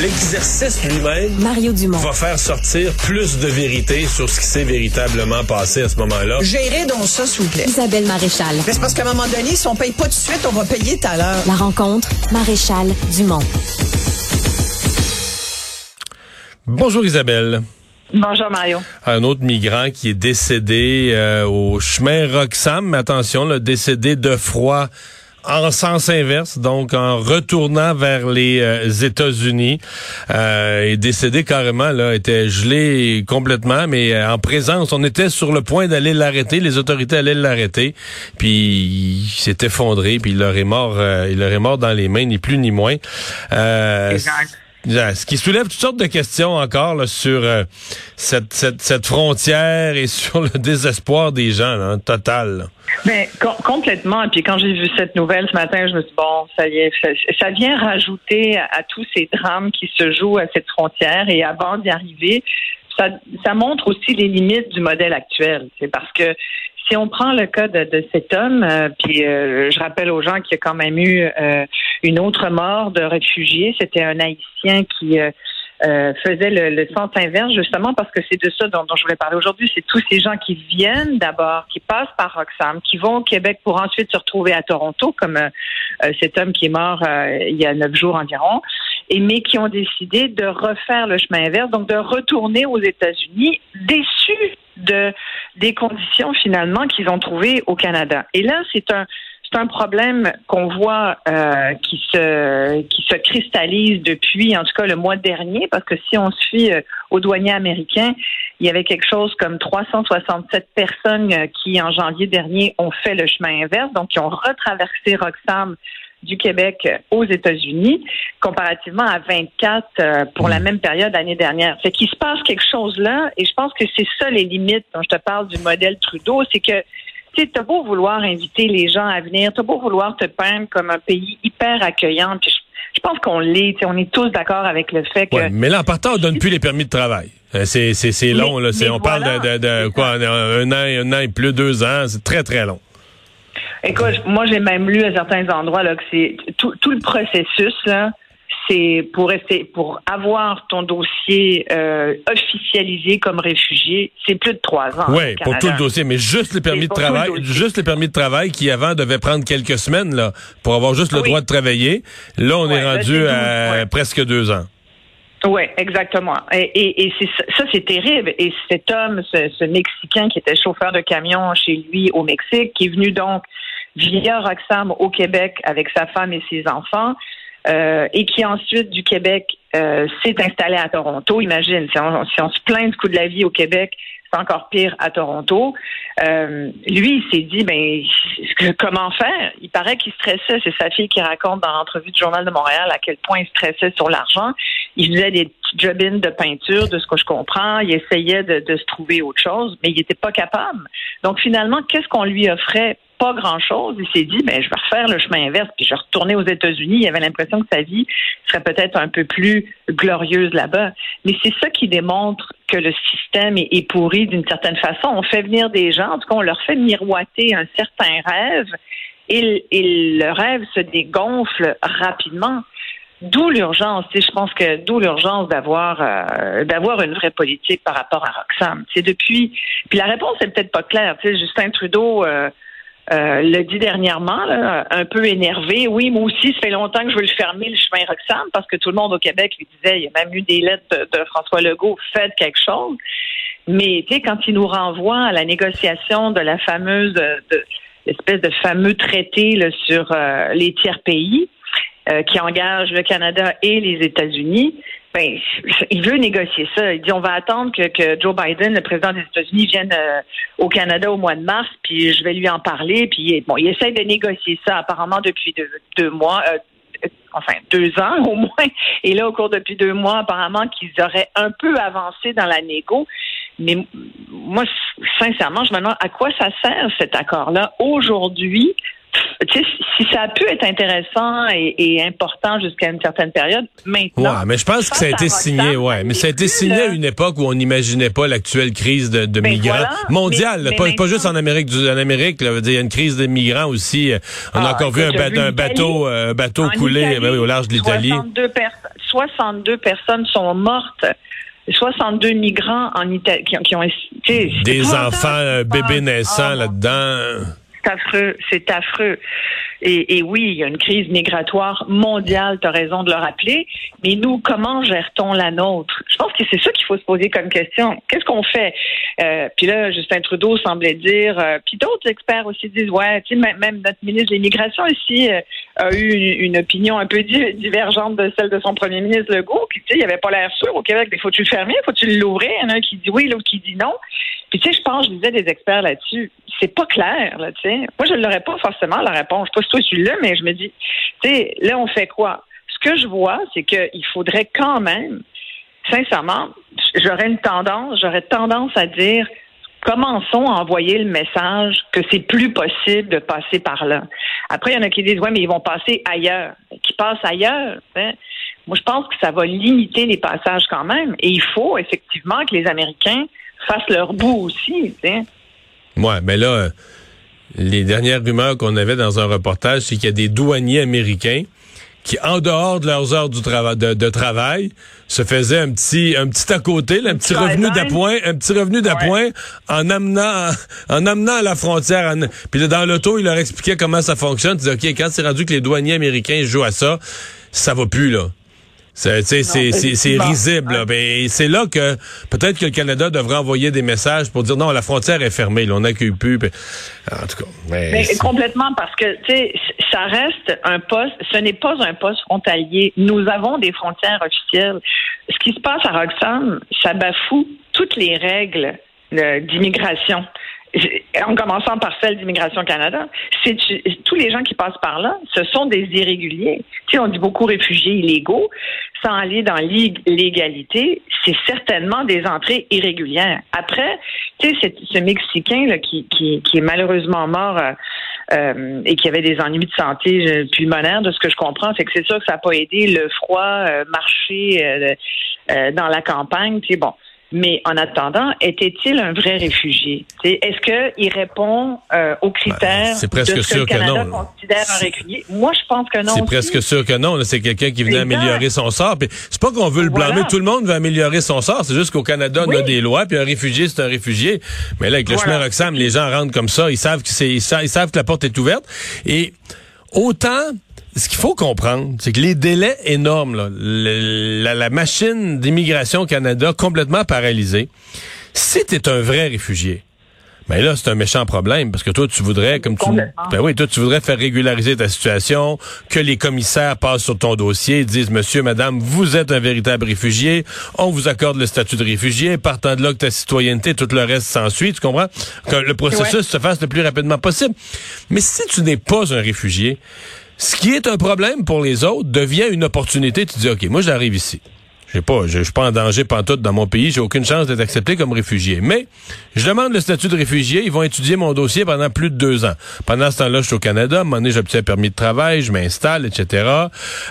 L'exercice lui-même Mario Dumont. va faire sortir plus de vérité sur ce qui s'est véritablement passé à ce moment-là. Gérez donc ça, s'il vous plaît. Isabelle Maréchal. Mais c'est parce qu'à un moment donné, si on paye pas tout de suite, on va payer tout à l'heure. La rencontre, Maréchal Dumont. Bonjour Isabelle. Bonjour Mario. Un autre migrant qui est décédé euh, au chemin Roxham, mais attention, le décédé de froid en sens inverse, donc en retournant vers les euh, États-Unis, euh, est décédé carrément, là, était gelé complètement, mais euh, en présence, on était sur le point d'aller l'arrêter, les autorités allaient l'arrêter, puis il s'est effondré, puis il leur est mort, euh, il leur est mort dans les mains, ni plus ni moins. Euh, Exact. ce qui soulève toutes sortes de questions encore là, sur euh, cette, cette, cette frontière et sur le désespoir des gens, là, total. là. Mais com- complètement. Puis quand j'ai vu cette nouvelle ce matin, je me suis dit, bon, ça y ça, vient rajouter à, tous ces drames qui se jouent à cette frontière. Et avant d'y arriver, ça, ça montre aussi les limites du modèle actuel. C'est parce que si on prend le cas de, de cet homme, euh, puis euh, je rappelle aux gens qu'il y a quand même eu euh, une autre mort de réfugié. C'était un Haïtien qui euh, faisait le, le sens inverse, justement parce que c'est de ça dont, dont je voulais parler aujourd'hui. C'est tous ces gens qui viennent d'abord, qui passent par Roxham, qui vont au Québec pour ensuite se retrouver à Toronto, comme euh, euh, cet homme qui est mort euh, il y a neuf jours environ, et mais qui ont décidé de refaire le chemin inverse, donc de retourner aux États-Unis, déçus de des conditions finalement qu'ils ont trouvées au Canada. Et là, c'est un c'est un problème qu'on voit euh, qui se qui se cristallise depuis en tout cas le mois dernier parce que si on fie euh, aux douaniers américains, il y avait quelque chose comme 367 personnes euh, qui en janvier dernier ont fait le chemin inverse, donc qui ont retraversé Roxham du Québec euh, aux États-Unis, comparativement à 24 euh, pour la même période l'année dernière. C'est qu'il se passe quelque chose là, et je pense que c'est ça les limites dont je te parle du modèle Trudeau, c'est que tu sais, t'as beau vouloir inviter les gens à venir, t'as beau vouloir te peindre comme un pays hyper accueillant, puis je, je pense qu'on l'est, on est tous d'accord avec le fait que Ouais, mais là, en partant, on donne plus les permis de travail. Euh, C'est, c'est, c'est long, Mais- là. C'est, on parle de, de, de C'est quoi, un, un an, un an et plus, deux ans. C'est très, très long. Écoute, moi j'ai même lu à certains endroits là que c'est tout, tout le processus là, c'est pour rester pour avoir ton dossier euh, officialisé comme réfugié, c'est plus de trois ans. Oui, au pour tout le dossier, mais juste les permis de le travail, juste les permis de travail qui avant devaient prendre quelques semaines là pour avoir juste le Oui. droit de travailler. Là, on est Ouais, rendu à ouais. presque deux ans. Oui, exactement. Et, et, ça, c'est terrible. Et cet homme, ce, ce Mexicain qui était chauffeur de camion chez lui au Mexique, qui est venu donc via Roxham au Québec avec sa femme et ses enfants, euh, et qui ensuite du Québec euh, s'est installé à Toronto. Imagine, si on, se plaint du coût de la vie au Québec, c'est encore pire à Toronto. Euh, lui, il s'est dit, ben, comment faire? Il paraît qu'il stressait. C'est sa fille qui raconte dans l'entrevue du Journal de Montréal à quel point il stressait sur l'argent. Il faisait des petits job de peinture, de ce que je comprends. Il essayait de, de se trouver autre chose, mais il n'était pas capable. Donc, finalement, qu'est-ce qu'on lui offrait? Pas grand-chose. Il s'est dit, ben, je vais refaire le chemin inverse, puis je vais retourner aux États-Unis. Il avait l'impression que sa vie serait peut-être un peu plus glorieuse là-bas. Mais c'est ça qui démontre que le système est, pourri d'une certaine façon. On fait venir des gens, en tout cas, on leur fait miroiter un certain rêve et, le rêve se dégonfle rapidement. D'où l'urgence, je pense que d'où l'urgence d'avoir euh, d'avoir une vraie politique par rapport à Roxham. C'est depuis, puis la réponse est peut-être pas claire. Tu sais, Justin Trudeau euh, euh, l'a dit dernièrement, un peu énervé. Oui, moi aussi, ça fait longtemps que je veux le fermer le chemin Roxham parce que tout le monde au Québec lui disait, il y a même eu des lettres de, François Legault, faites quelque chose. Mais tu sais, quand il nous renvoie à la négociation de la fameuse, de, de- l'espèce de fameux traité sur euh, les tiers pays euh, qui engage le Canada et les États-Unis, ben, il veut négocier ça. Il dit on va attendre que, Joe Biden, le président des États-Unis, vienne euh, au Canada au mois de mars, puis je vais lui en parler. Puis bon, il essaie de négocier ça apparemment depuis deux, deux mois. euh, enfin deux ans au moins. Et là, au cours depuis deux mois, apparemment qu'ils auraient un peu avancé dans la négo. Mais moi, sincèrement, je me demande à quoi ça sert cet accord-là aujourd'hui tu sais, si ça a pu être intéressant et, et important jusqu'à une certaine période, maintenant. Ouais, mais je pense que ça a été signé, ouais. Mais ça a été signé à une époque où on n'imaginait pas l'actuelle crise de, de Ben migrants voilà, mondiale, mais- pas, mais pas juste en Amérique du, en Amérique, là, il y a une crise de migrants aussi. On a Ah, encore vu un, ba- bateau, euh, bateau En couler Italie, ben oui, au large de l'Italie. 62, pers- 62 personnes sont mortes. 62 migrants en Italie qui, ont- qui ont Des enfants, euh, bébés naissants Ah, là-dedans. C'est affreux, c'est affreux. Et, oui, il y a une crise migratoire mondiale, tu as raison de le rappeler, mais nous, comment gère-t-on la nôtre? Je pense que c'est ça qu'il faut se poser comme question. Qu'est-ce qu'on fait? Euh, puis là, Justin Trudeau semblait dire, euh, puis d'autres experts aussi disent, ouais, tu même notre ministre de l'Immigration ici euh, a eu une, opinion un peu di- divergente de celle de son premier ministre Legault, puis tu sais, il avait pas l'air sûr au Québec, mais faut-tu le fermer, faut-tu l'ouvrir? Il y en a un qui dit oui, l'autre qui dit non. Puis tu sais, je pense, je disais des experts là-dessus, c'est pas clair, là, tu sais. Moi, je l'aurais pas forcément la réponse. Je sais pas si toi tu l'as, mais je me dis, tu sais, là, on fait quoi? Ce que je vois, c'est qu'il faudrait quand même, sincèrement, j'aurais une tendance, j'aurais tendance à dire, commençons à envoyer le message que c'est plus possible de passer par là. Après, il y en a qui disent, ouais, mais ils vont passer ailleurs. Qui passent ailleurs, hein? Moi, je pense que ça va limiter les passages quand même. Et il faut effectivement que les Américains fassent leur bout aussi. sais. Ouais, mais là, euh, les dernières rumeurs qu'on avait dans un reportage, c'est qu'il y a des douaniers américains qui, en dehors de leurs heures du de, de travail, se faisaient un petit, un petit à côté, là, un petit revenu d'appoint, un petit revenu d'appoint en amenant, en amenant à la frontière. en- Puis là, dans l'auto, il leur expliquait comment ça fonctionne. Tu dis, OK, quand c'est rendu que les douaniers américains jouent à ça, ça va plus, là. C'est, risible. Là. Ben, c'est là que peut-être que le Canada devrait envoyer des messages pour dire non, la frontière est fermée, là, on n'accueille plus. En tout cas, mais Mais complètement, parce que, tu sais, ça reste un poste, ce n'est pas un poste frontalier. Nous avons des frontières officielles. Ce qui se passe à Roxham, ça bafoue toutes les règles euh, d'immigration. En commençant par celle d'Immigration Canada, c'est tous les gens qui passent par là, ce sont des irréguliers. Tu sais, on dit beaucoup réfugiés illégaux, sans aller dans l'illégalité, c'est certainement des entrées irrégulières. Après, tu sais, ce, Mexicain là, qui, qui, qui est malheureusement mort euh, euh, et qui avait des ennuis de santé euh, pulmonaire, de ce que je comprends, c'est que c'est sûr que ça n'a pas aidé le froid, euh, marcher euh, dans la campagne. Tu sais, bon. Mais en attendant, était-il un vrai réfugié? Est-ce qu'il répond euh, aux critères Ben, presque de ce que sûr le que Canada non. considère un réfugié? Moi, je pense que non. C'est presque sûr que non. C'est quelqu'un qui venait améliorer son sort. C'est pas qu'on veut le Voilà. blâmer. Tout le monde veut améliorer son sort. C'est juste qu'au Canada, on a des lois. Puis un réfugié, c'est un réfugié. Mais là, avec le Voilà. chemin Roxham, les gens rentrent comme ça. Ils savent que c'est, ils savent que la porte est ouverte. Et autant, ce qu'il faut comprendre, c'est que les délais énormes, là, le- la, la machine d'immigration au Canada complètement paralysée. Si t'es un vrai réfugié, mais là, c'est un méchant problème parce que toi, tu voudrais, comme tu, ben oui, toi, tu voudrais faire régulariser ta situation, que les commissaires passent sur ton dossier, disent, monsieur, madame, vous êtes un véritable réfugié, on vous accorde le statut de réfugié, partant de là que ta citoyenneté, tout le reste s'ensuit, tu comprends? Que le processus se fasse le plus rapidement possible. Mais si tu n'es pas un réfugié, ce qui est un problème pour les autres devient une opportunité. Tu dis, OK, moi, j'arrive ici. J'ai pas, je, je suis pas en danger pantoute dans mon pays. J'ai aucune chance d'être accepté comme réfugié. Mais je demande le statut de réfugié. Ils vont étudier mon dossier pendant plus de deux ans. Pendant ce temps-là, je suis au Canada. À un moment donné, j'obtiens un permis de travail, je m'installe, etc.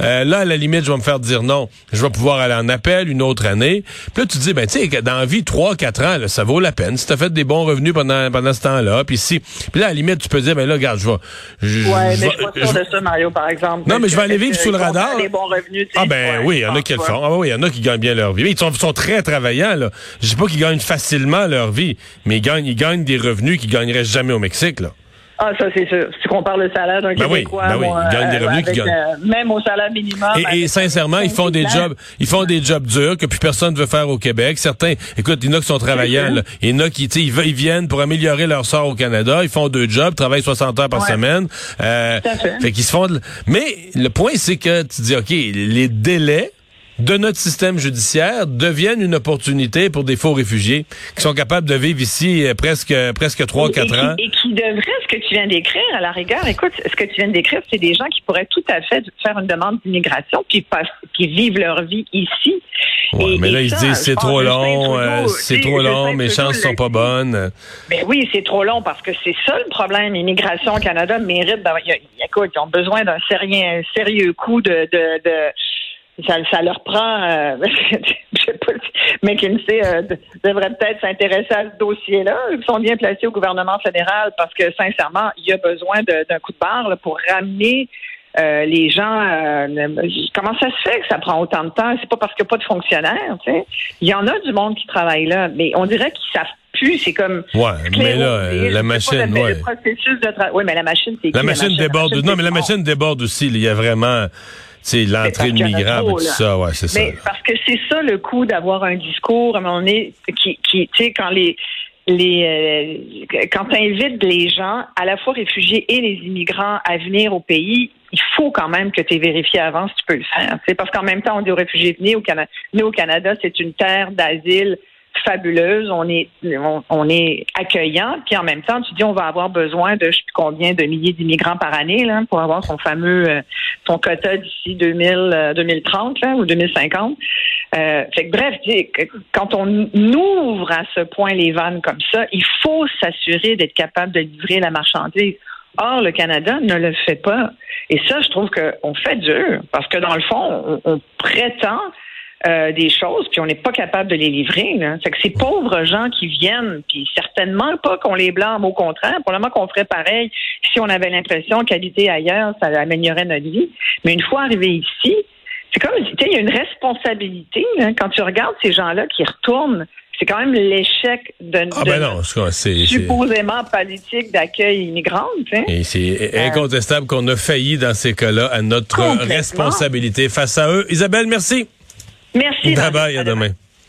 Euh, là, à la limite, je vais me faire dire non. Je vais pouvoir aller en appel une autre année. Puis là, tu te dis, ben, tu sais, dans la vie, trois, quatre ans, là, ça vaut la peine. Si t'as fait des bons revenus pendant, pendant ce temps-là, puis si, puis là, à la limite, tu peux dire, ben là, regarde, je vais, je, Ouais, je mais je de ça, Mario, par exemple. Non, mais je vais aller vivre sous le radar. Des bons revenus. Ah ben oui, il y en a qui le font. Ah oui, il y en a qui gagnent bien leur vie. Ils sont, sont très travaillants, là. Je dis pas qu'ils gagnent facilement leur vie, mais ils gagnent, ils gagnent des revenus qu'ils gagneraient jamais au Mexique, là. Ah, ça, c'est sûr. Si tu compares le salaire d'un Ben oui, Québécois, ben oui, moi, ils gagnent des euh, revenus qu'ils avec, euh, même au salaire minimum. Et, et sincèrement, ils font des jobs, ils font des jobs durs que plus personne veut faire au Québec. Certains, écoute, il y en a qui sont travaillants, là. Il y en a qui, tu sais, ils, viennent pour améliorer leur sort au Canada. Ils font deux jobs, travaillent 60 heures par Ouais. semaine. Euh, Tout à fait. fait qu'ils se font. de- Mais le point, c'est que tu dis, ok, les délais de notre système judiciaire deviennent une opportunité pour des faux réfugiés qui sont capables de vivre ici euh, presque presque trois quatre ans. Et qui devrait, ce que tu viens d'écrire, à la rigueur, écoute, ce que tu viens d'écrire, c'est des gens qui pourraient tout à fait faire une demande d'immigration, puis pas- qui vivent leur vie ici Ouais, Et- mais là, et ils ça, disent je c'est trop long, euh, c'est trop long, mes chances sont pas bonnes. Ben oui, c'est trop long parce que c'est ça le problème. Immigration au Canada mérite d'avoir. Écoute, ils ont besoin d'un sérieux, sérieux coup de. de, de ça, ça leur prend. Euh, je sais pas si McKinsey euh, de- devrait peut-être s'intéresser à ce dossier-là. Ils sont bien placés au gouvernement fédéral parce que, sincèrement, il y a besoin d'un coup de barre là, pour ramener euh, les gens. euh, comment ça se fait que ça prend autant de temps? C'est pas parce qu'il n'y a pas de fonctionnaires. tu sais. Il y en a du monde qui travaille là, mais on dirait qu'ils savent plus. C'est comme. Ouais, mais là, euh, la machine, pas, le- ouais. le processus de tra- Oui, mais la machine, c'est qui, La machine déborde. La Non, mais la machine déborde aussi. Il y a vraiment, sais, l'entrée de migrants et trop, tout ça. Ouais, c'est ça. Mais parce que c'est ça le coup d'avoir un discours à un moment donné qui, qui tu sais, quand les les euh, quand tu invites les gens, à la fois réfugiés et les immigrants, à venir au pays, il faut quand même que tu aies vérifié avant si tu peux le faire. C'est parce qu'en même temps, on dit aux réfugiés venez au Canada. Nous au Canada, c'est une terre d'asile fabuleuse. On est on, est accueillant, puis en même temps, tu dis on va avoir besoin de je sais plus combien de milliers d'immigrants par année là, pour avoir son fameux euh, quota d'ici 2000 euh, 2030 là, ou 2050. Euh, fait que bref, quand on ouvre à ce point les vannes comme ça, il faut s'assurer d'être capable de livrer la marchandise. Or, le Canada ne le fait pas. Et ça, je trouve qu'on fait dur, parce que dans le fond, on, on prétend euh, des choses, puis on n'est pas capable de les livrer. Là. Fait que ces pauvres gens qui viennent, puis certainement pas qu'on les blâme, au contraire, probablement qu'on ferait pareil si on avait l'impression qu'habiter ailleurs, ça améliorerait notre vie. Mais une fois arrivé ici, c'est comme, tu sais, il y a une responsabilité là, quand tu regardes ces gens-là qui retournent. C'est quand même l'échec de, Ah ben non, c'est supposément politique d'accueil immigrant. Et c'est incontestable qu'on a failli dans ces cas-là à notre responsabilité face à eux. Isabelle, merci. Merci. Bye bye, à demain.